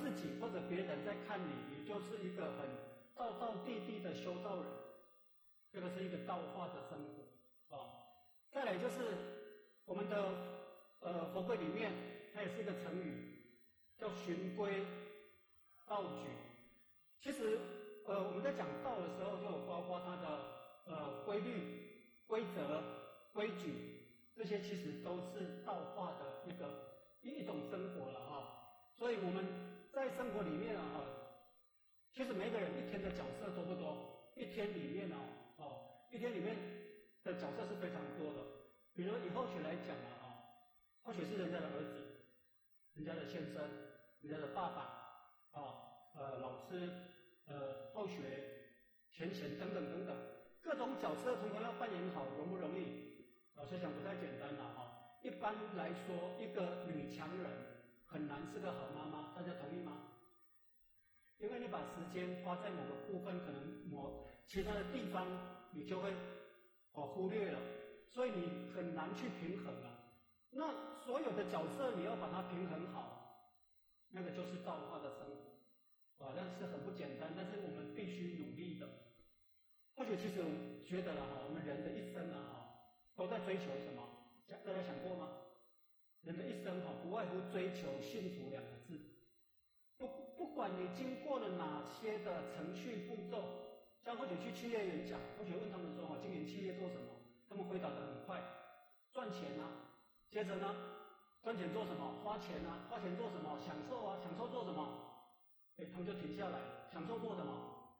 自己或者别人在看你，你就是一个很道道地地的修道人。这个是一个道化的生活啊。再来就是我们的呃佛规里面，它也是一个成语，叫循规蹈矩。其实呃我们在讲道的时候，就包括它的呃规律。规则、规矩，这些其实都是道化的一个一种生活了哈。所以我们在生活里面啊，其实每个人一天的角色多不多？一天里面哦，哦，一天里面的角色是非常多的。比如以后学来讲啊，哈，或许是人家的儿子、人家的先生、人家的爸爸啊，呃，老师、呃，后学、前贤等等等等。各种角色通通要扮演好，容不容易？老师想不太简单了哈。一般来说，一个女强人很难是个好妈妈，大家同意吗？因为你把时间花在某个部分，可能某其他的地方你就会哦忽略了，所以你很难去平衡啊。那所有的角色你要把它平衡好，那个就是道化的生活，啊，那是很不简单，但是我们必须努力的。或许其实我觉得了哈，我们人的一生啊，都在追求什么？想大家想过吗？人的一生哈，不外乎追求幸福两个字。不不管你经过了哪些的程序步骤，像或者去企业演讲，或者问他们说哈，经营企业做什么？他们回答的很快，赚钱啊。接着呢，赚钱做什么？花钱啊，花钱做什么？享受啊，享受做什么？哎，他们就停下来，享受做什么？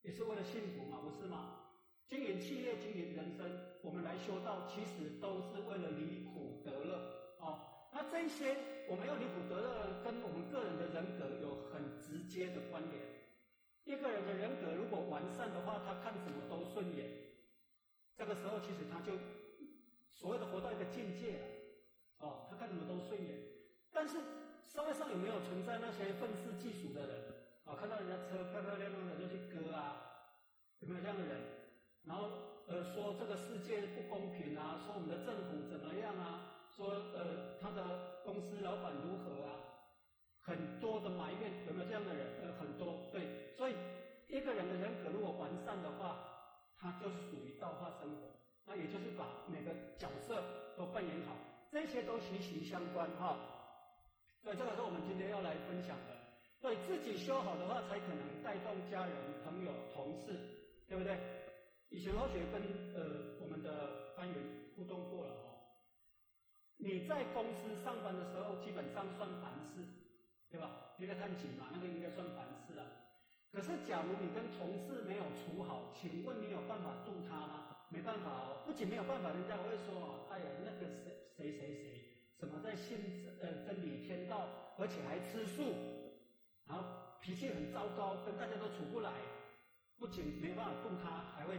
也是为了幸福嘛，不是吗？经营企业、经营人生，我们来修道，其实都是为了离苦得乐。那这些我们要离苦得乐，跟我们个人的人格有很直接的关联。一个人的人格如果完善的话，他看什么都顺眼。这个时候，其实他就所谓的活到一个境界了啊，他看什么都顺眼。但是社会上有没有存在那些愤世嫉俗的人？啊，看到人家车漂漂亮亮的就去割啊，有没有这样的人？然后呃说这个世界不公平啊，说我们的政府怎么样啊？说呃他的公司老板如何啊？很多的埋怨，有没有这样的人？呃，很多。对，所以一个人的人格如果完善的话，他就属于造化生活。那也就是把每个角色都扮演好，这些都息息相关哈。所以这个是我们今天要来分享的。对自己修好的话，才可能带动家人、朋友、同事，对不对？以前老许跟呃我们的班员互动过了哦。你在公司上班的时候，基本上算凡事，对吧？一个探勤嘛，那个应该算凡事啊。可是，假如你跟同事没有处好，请问你有办法度他吗？没办法哦。不仅没有办法，人家会说哦，哎呀，那个谁谁谁谁，什么在信呃真理天道，而且还吃素。然后脾气很糟糕，跟大家都处不来，不仅没办法度他，还会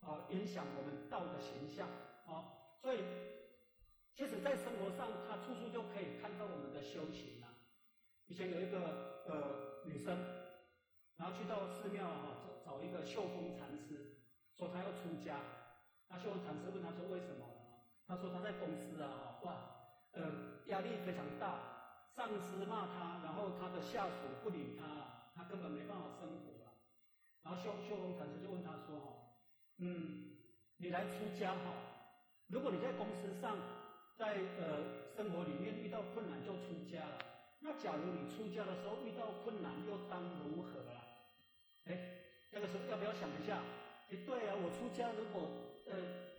啊影响我们道的形象啊。所以，在生活上，他处处就可以看到我们的修行啊。以前有一个呃女生，然后去到寺庙啊找找一个秀峰禅师，说她要出家。那秀峰禅师问她说为什么？她说她在公司啊，哇，呃压力非常大。上司骂他，然后他的下属不理他，他根本没办法生活了。然后秀秀峰禅师就问他说：“哈，嗯，你来出家哈？如果你在公司上，在呃生活里面遇到困难就出家了。那假如你出家的时候遇到困难，又当如何啊？哎，那个时候要不要想一下？哎，对啊，我出家如果呃。”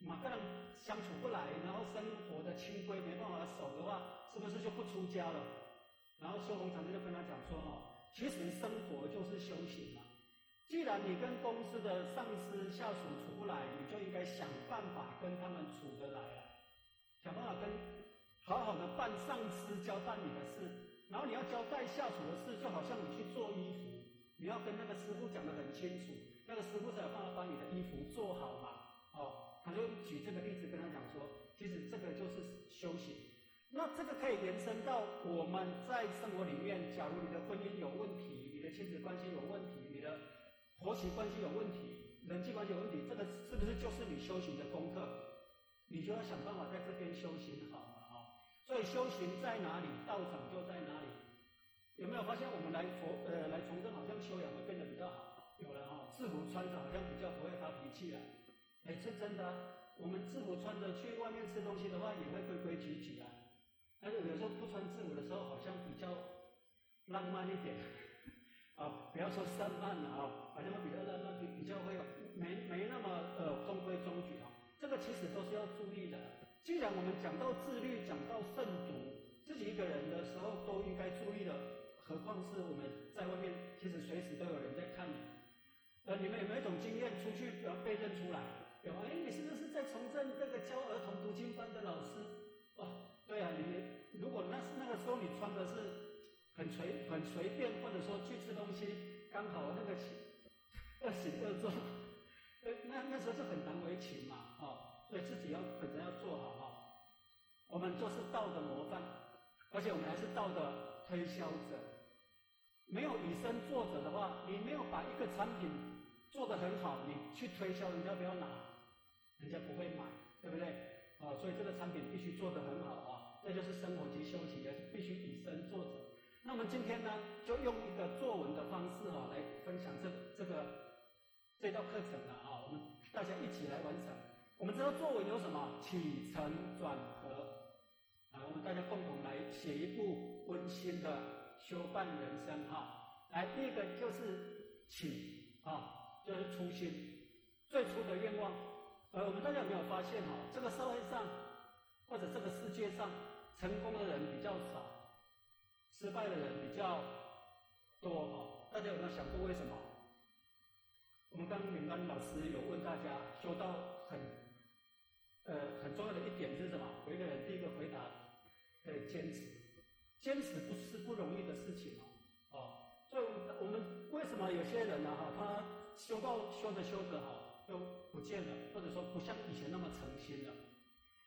马跟人相处不来，然后生活的清规没办法守的话，是不是就不出家了？然后修红禅师就跟他讲说：“哦，其实生活就是修行嘛。既然你跟公司的上司下属处不来，你就应该想办法跟他们处得来啊，想办法跟好好的办上司交代你的事。然后你要交代下属的事，就好像你去做衣服，你要跟那个师傅讲得很清楚，那个师傅才有办法把你的衣服做好嘛。哦。”他就举这个例子跟他讲说，其实这个就是修行。那这个可以延伸到我们在生活里面，假如你的婚姻有问题，你的亲子关系有问题，你的婆媳关系有问题，人际关系有问题，这个是不是就是你修行的功课？你就要想办法在这边修行好了啊。所以修行在哪里，道场就在哪里。有没有发现我们来佛呃来从政，好像修养会变得比较好？有了哈，制服穿着好像比较不会发脾气了。哎，是真的。我们制服穿着去外面吃东西的话，也会规规矩矩啊。但是有时候不穿制服的时候，好像比较浪漫一点 啊。不要说散漫了啊，好像比较浪漫，比比较我们讲到自律，讲到慎独，自己一个人的时候都应该注意的，何况是我们在外面，其实随时都有人在看你。呃，你们有没有一种经验，出去要被认出来？有啊，哎，你是不是在从政那个教儿童读经班的老师？哦，对啊，你如果那是那个时候你穿的是很随很随便，或者说去吃东西刚好那个二行二坐，呃，那那时候就很难为情嘛，哦，所以自己要本身要做好哈。我们就是道的模范，而且我们还是道的推销者。没有以身作则的话，你没有把一个产品做得很好，你去推销，人家不要拿。人家不会买，对不对？啊，所以这个产品必须做得很好啊。这就是生活及修行，也是必须以身作则。那么今天呢，就用一个作文的方式哈，来分享这这个这道课程了啊。我们大家一起来完成。我们知道作文有什么起承转合我们大家共同来写一部温馨的修办人生哈。来，第一个就是起啊，就是初心，最初的愿望。呃，我们大家有没有发现哈？这个社会上，或者这个世界上，成功的人比较少，失败的人比较多哈。大家有没有想过为什么？我们刚刚领班老师有问大家，修道很，呃，很重要的一点是什么？有一个人第一个回答，呃，坚持，坚持不是不容易的事情哦。哦，所以我们为什么有些人呢？哈，他修道修着修着哈。就不见了，或者说不像以前那么诚心了。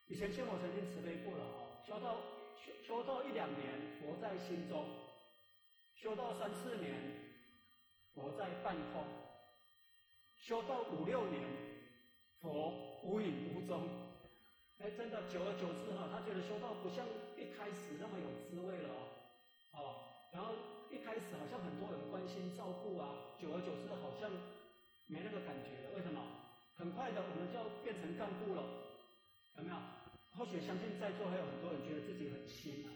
以前见我曾经慈悲过了啊，修到修修到一两年，佛在心中；修到三四年，佛在半空；修到五六年，佛无影无踪。哎，真的，久而久之哈，他觉得修道不像一开始那么有滋味了哦。哦，然后一开始好像很多人关心照顾啊，久而久之好像。没那个感觉了，为什么？很快的，我们就要变成干部了，有没有？或许相信在座还有很多人觉得自己很新啊，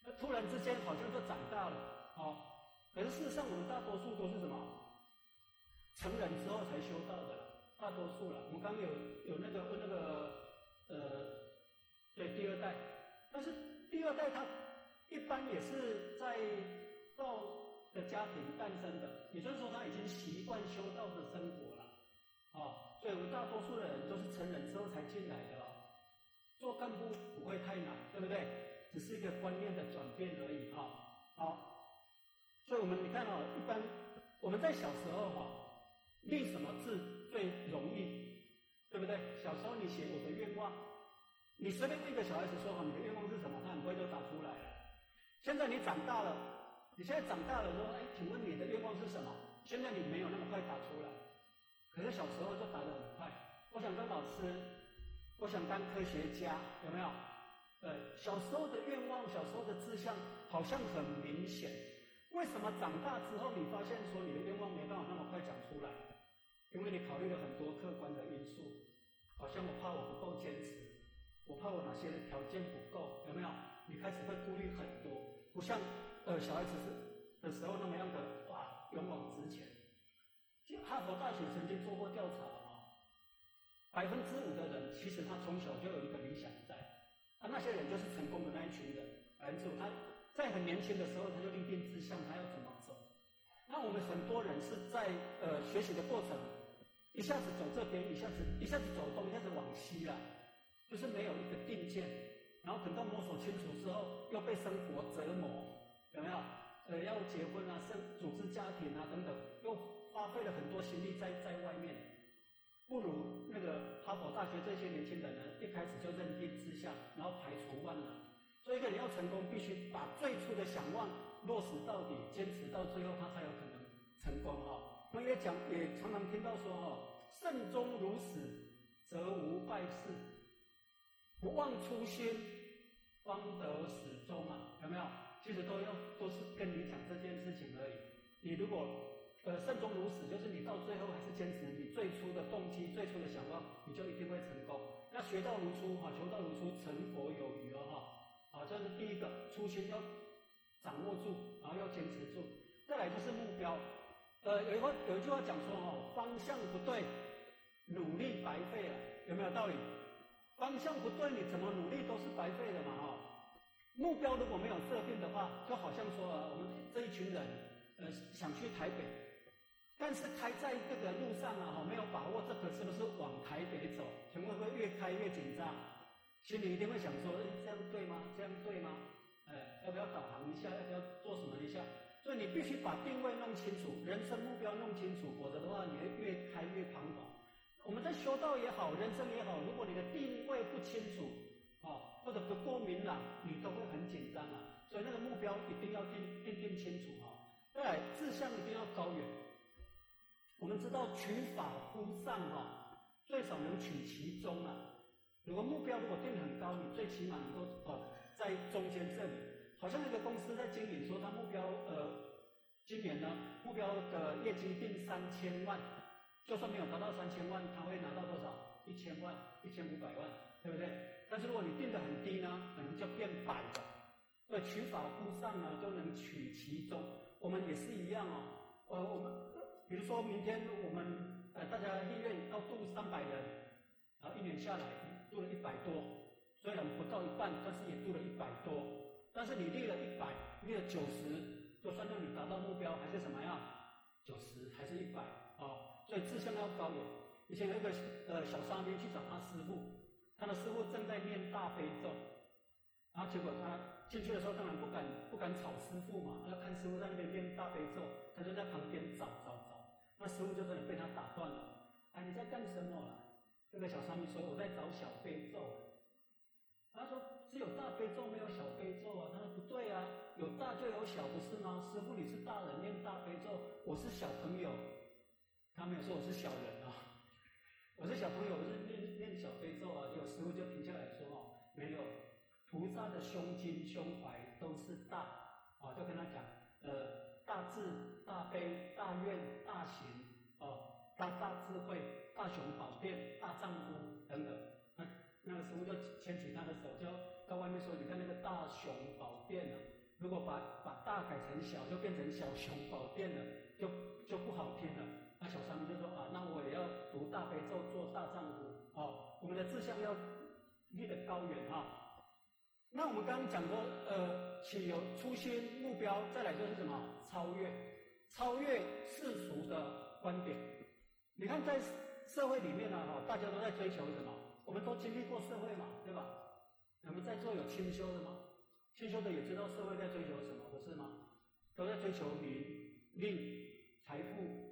那突然之间好像就长大了，哦。可是事实上，我们大多数都是什么？成人之后才修道的，大多数了。我们刚刚有有那个问那个他一般也是在道。的家庭诞生的，也就是说他已经习惯修道的生活了，啊，所以我们大多数的人都是成人之后才进来的，做干部不会太难，对不对？只是一个观念的转变而已，哈，好，所以我们你看哦，一般我们在小时候哈，立什么字最容易，对不对？小时候你写我的愿望，你随便问一个小孩子说好你的愿望是什么，他很快就答出来了。现在你长大了。你现在长大了，说，哎，请问你的愿望是什么？现在你没有那么快答出来，可是小时候就答得很快。我想当老师，我想当科学家，有没有？呃，小时候的愿望，小时候的志向好像很明显。为什么长大之后你发现说你的愿望没办法那么快讲出来？因为你考虑了很多客观的因素，好像我怕我不够坚持，我怕我哪些条件不够，有没有？你开始会顾虑很多，不像。呃，小孩子是的时候那么样的哇，勇往直前。哈佛大学曾经做过调查啊，百分之五的人其实他从小就有一个理想在，啊，那些人就是成功的那一群人。百分之五，他在很年轻的时候他就立定志向，他要怎么走。那我们很多人是在呃学习的过程，一下子走这边，一下子一下子走东，一下子往西了，就是没有一个定见。然后等到摸索清楚之后，又被生活折磨。有没有？呃，要结婚啊，生组织家庭啊，等等，又花费了很多心力在在外面，不如那个哈佛大学这些年轻人呢，一开始就认定志向，然后排除万难。所以一个人要成功，必须把最初的想望落实到底，坚持到最后，他才有可能成功哈。我们也讲，也常常听到说哈，慎终如始，则无败事；不忘初心，方得始终啊，有没有？其实都要都是跟你讲这件事情而已。你如果呃慎终如始，就是你到最后还是坚持你最初的动机、最初的想法，你就一定会成功。那学到如初哈，求道如初，成佛有余哦哈。好，这是第一个初心要掌握住，然后要坚持住。再来就是目标，呃，有一话有一句话讲说哈，方向不对，努力白费了，有没有道理？方向不对，你怎么努力都是白费的嘛哈。目标如果没有设定的话，就好像说我们这一群人，呃，想去台北，但是开在这个路上啊，哈，没有把握这个是不是往台北走，会不会越开越紧张？心里一定会想说，这样对吗？这样对吗？哎，要不要导航一下？要不要做什么一下？所以你必须把定位弄清楚，人生目标弄清楚，否则的话，你会越开越彷徨。我们在修道也好，人生也好，如果你的定位不清楚，啊，或者不够明朗，你都会很紧张啊。所以那个目标一定要定定定清楚哈。再来，志向一定要高远。我们知道取法乎上哈，最少能取其中啊。如果目标如果定很高，你最起码能够哦，在中间这里。好像那个公司在经营说，他目标呃，今年呢目标的业绩定三千万，就算没有达到三千万，他会拿到多少？一千万、一千五百万，对不对？但是如果你定的很低呢，可能就变百了。对，取法乎上呢，就能取其中。我们也是一样哦。呃，我们比如说明天我们呃大家立愿要度三百人，然后一年下来度了一百多，虽然不到一半，但是也度了一百多。但是你立了一百，立了九十，就算让你达到目标，还是什么呀？九十还是一百？所以志向要高远。以前有一个呃小沙弥去找他师傅。他的师傅正在念大悲咒，然后结果他进去的时候当然不敢不敢吵师傅嘛，要看师傅在那边念大悲咒，他就在旁边找找找，那师傅就真的被他打断了。哎，你在干什么？这个小沙弥说：“我在找小悲咒。”他说：“只有大悲咒，没有小悲咒啊。”他说：“不对啊，有大就有小，不是吗？师傅你是大人念大悲咒，我是小朋友。”他没有说我是小人啊。我是小朋友，我是念念小悲咒啊，有时候就停下来说哦，没有，菩萨的胸襟胸怀都是大啊，就跟他讲，呃，大智大悲大愿大行哦，大大智慧大雄宝殿大丈夫等等，那那个时候就牵起他的手，就到外面说，你看那个大雄宝殿啊，如果把把大改成小，就变成小雄宝殿了，就就不好听了。小三就说啊，那我也要读大悲咒，做大丈夫哦。我们的志向要立得高远哈。那我们刚刚讲过，呃，起有初心目标，再来就是什么？超越，超越世俗的观点。你看在社会里面呢，哈，大家都在追求什么？我们都经历过社会嘛，对吧？我们在座有清修的吗？清修的也知道社会在追求什么，不是吗？都在追求名利财富。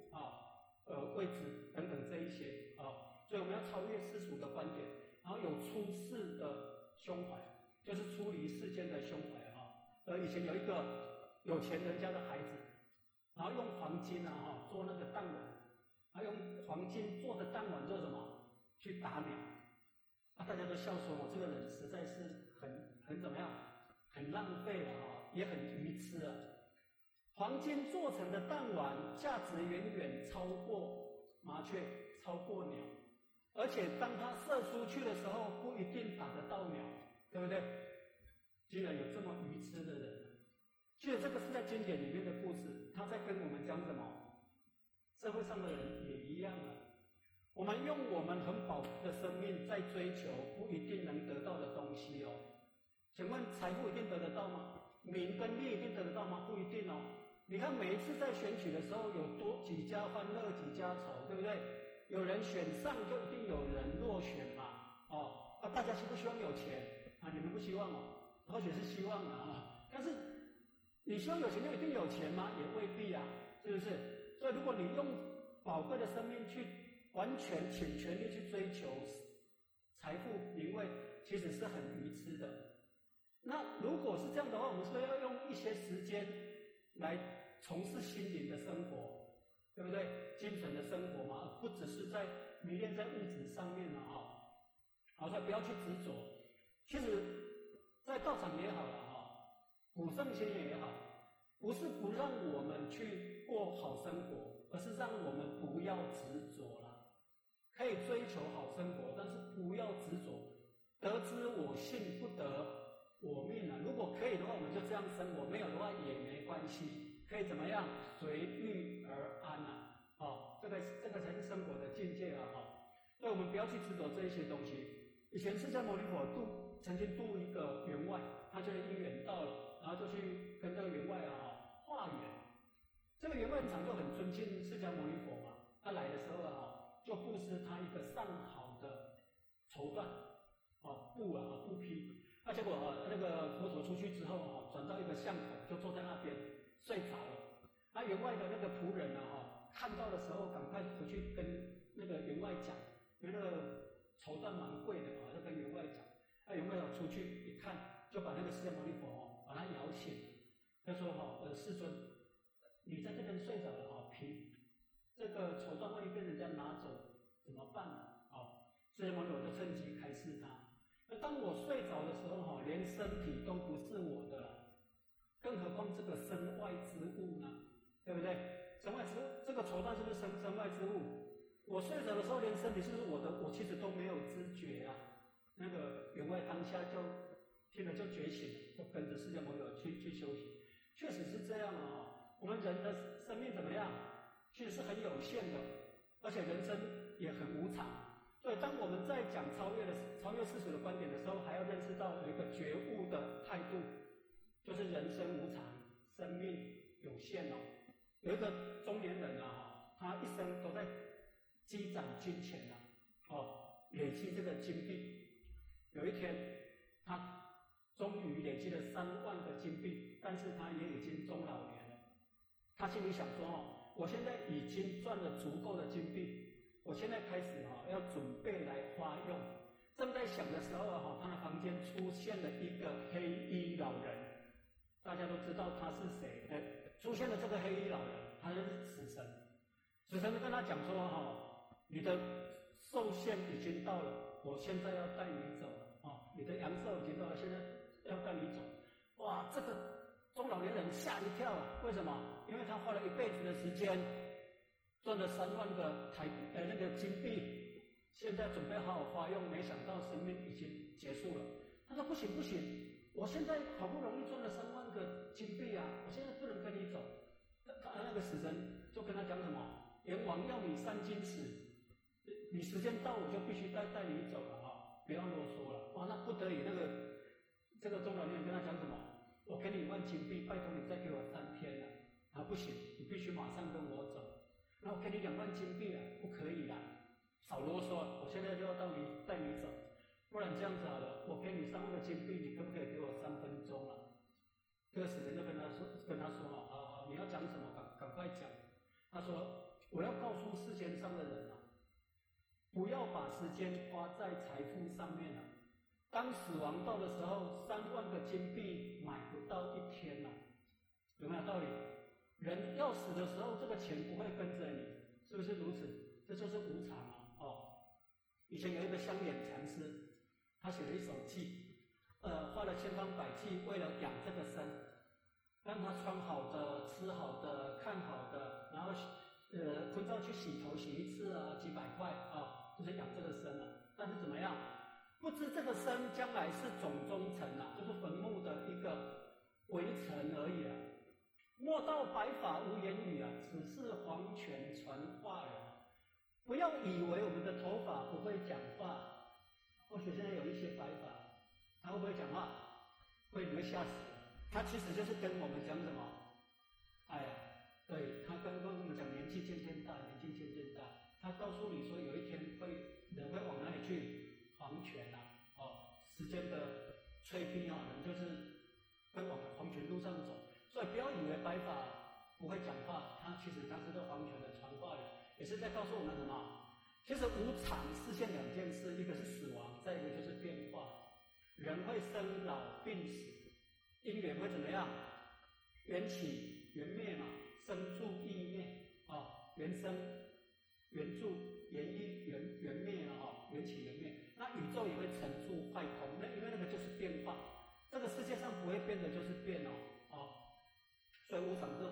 呃，位置等等这一些啊，所以我们要超越世俗的观点，然后有出世的胸怀，就是出离世间的胸怀哈。呃，以前有一个有钱人家的孩子，然后用黄金啊哈做那个弹丸，他用黄金做的弹丸做什么？去打鸟。啊，大家都笑说，我这个人实在是很很怎么样，很浪费啊，也很愚痴啊。黄金做成的弹丸价值远远超过麻雀，超过鸟，而且当它射出去的时候，不一定打得到鸟，对不对？居然有这么愚痴的人！其实这个是在经典里面的故事，他在跟我们讲什么？社会上的人也一样啊。我们用我们很宝贵的生命在追求不一定能得到的东西哦。请问财富一定得得到吗？名跟利一定得得到吗？不一定哦。你看每一次在选举的时候，有多几家欢乐几家愁，对不对？有人选上，就一定有人落选嘛，哦，啊，大家希不希望有钱啊？你们不希望哦，或许是希望的啊，但是你希望有钱就一定有钱吗？也未必啊，是不是？所以如果你用宝贵的生命去完全倾全力去追求财富名位，其实是很愚痴的。那如果是这样的话，我们是不是要用一些时间来？从事心灵的生活，对不对？精神的生活嘛，而不只是在迷恋在物质上面了啊。好，所以不要去执着。其实，在道场也好了哈，古圣先贤也好，不是不让我们去过好生活，而是让我们不要执着了。可以追求好生活，但是不要执着。得之我幸，不得。我命啊！如果可以的话，我们就这样生活；没有的话也没关系，可以怎么样？随遇而安呐！哦，这个这个才是生活的境界啊！哈，所以我们不要去执着这一些东西。以前释迦牟尼佛度曾经度一个员外，他就因缘到了，然后就去跟这个员外啊化缘。这个员外常就很尊敬释迦牟尼佛嘛，他来的时候啊，就布施他一个上好的绸缎，啊布啊布匹。那结果啊，那个佛陀出去之后啊，转到一个巷口，就坐在那边睡着了。那员外的那个仆人呢，哈，看到的时候，赶快回去跟那个员外讲，因为那个绸缎蛮贵的嘛，就跟员外讲。那员外要出去一看，就把那个释迦牟尼佛哦，把他摇醒。他说哈，呃，世尊，你在这边睡着了哈，凭这个绸缎万一被人家拿走怎么办呢？啊，释迦牟尼佛就趁机开示他。那当我睡着的时候，哈，连身体都不是我的了，更何况这个身外之物呢？对不对？身外之物这个绸缎是不是身身外之物？我睡着的时候，连身体是不是我的？我其实都没有知觉啊。那个员外当下就听了就觉醒，就跟着释迦牟尼去去修行。确实是这样啊。我们人的生命怎么样？其实是很有限的，而且人生也很无常。所以，当我们在讲超越的超越世俗的观点的时候，还要认识到有一个觉悟的态度，就是人生无常，生命有限哦。有一个中年人啊，他一生都在积攒金钱啊，哦，累积这个金币。有一天，他终于累积了三万个金币，但是他也已经中老年了。他心里想说：哦，我现在已经赚了足够的金币。我现在开始哈，要准备来花用。正在想的时候哈，他的房间出现了一个黑衣老人。大家都知道他是谁？哎，出现了这个黑衣老人，他就是死神。死神就跟他讲说哈，你的寿限已经到了，我现在要带你走了啊！你的阳寿已经到了，现在要带你走。哇，这个中老年人吓一跳，为什么？因为他花了一辈子的时间。赚了三万个台呃那个金币，现在准备好好花用，没想到生命已经结束了。他说不行不行，我现在好不容易赚了三万个金币啊，我现在不能跟你走。他他那个死神就跟他讲什么？阎王要你三金尺，你时间到我就必须带带你走了啊！不要啰嗦了。哇，那不得已那个这个中老年跟他讲什么？我给你一万金币，拜托你再给我三天了。啊不行，你必须马上跟我走。那我给你两万金币啊，不可以啦，少啰嗦，我现在，不然这样子好了，我给你三万个金币，你可不可以给我三分钟啊？这个死人就跟他说，跟他说啊，好好，你要讲什么，赶赶快讲。他说，我要告诉世间上的人啊，不要把时间花在财富上面了。当死亡到的时候，三万个金币买不到一天了，有没有道理？人要死的时候，这个钱不会跟着你，是不是如此？这就是无常啊！哦，以前有一个香眼禅师，他写了一首偈，呃，花了千方百计为了养这个身，让他穿好的、吃好的、看好的，然后呃，坤照去洗头洗一次啊，几百块啊，就是养这个身啊。但是怎么样？不知这个身将来是冢中尘啊，就是坟墓的一个围尘而已啊。莫道白发无言语啊，只是黄泉传话人。不要以为我们的头发不会讲话，或许现在有一些白发，他会不会讲话？会，你会吓死。他其实就是跟我们讲什么？哎呀，对他跟跟我们讲年纪渐渐大，年纪渐渐大。他告诉你说，有一天会人会往哪里去？黄泉啊，哦，时间的催逼啊，人就是会往黄泉路上走。所以不要以为白发不会讲话，他其实他是个黄泉的传话人，也是在告诉我们什么？其实无常是现两件事，一个是死亡，再一个就是变化。人会生老病死，因缘会怎么样？缘起缘灭嘛，生住异灭啊，缘生、缘住、缘一、缘缘灭了哈，缘起缘灭。那宇宙也会成住坏空，那因为那个就是变化。这个世界上不会变的，就是变哦，啊，所以无常各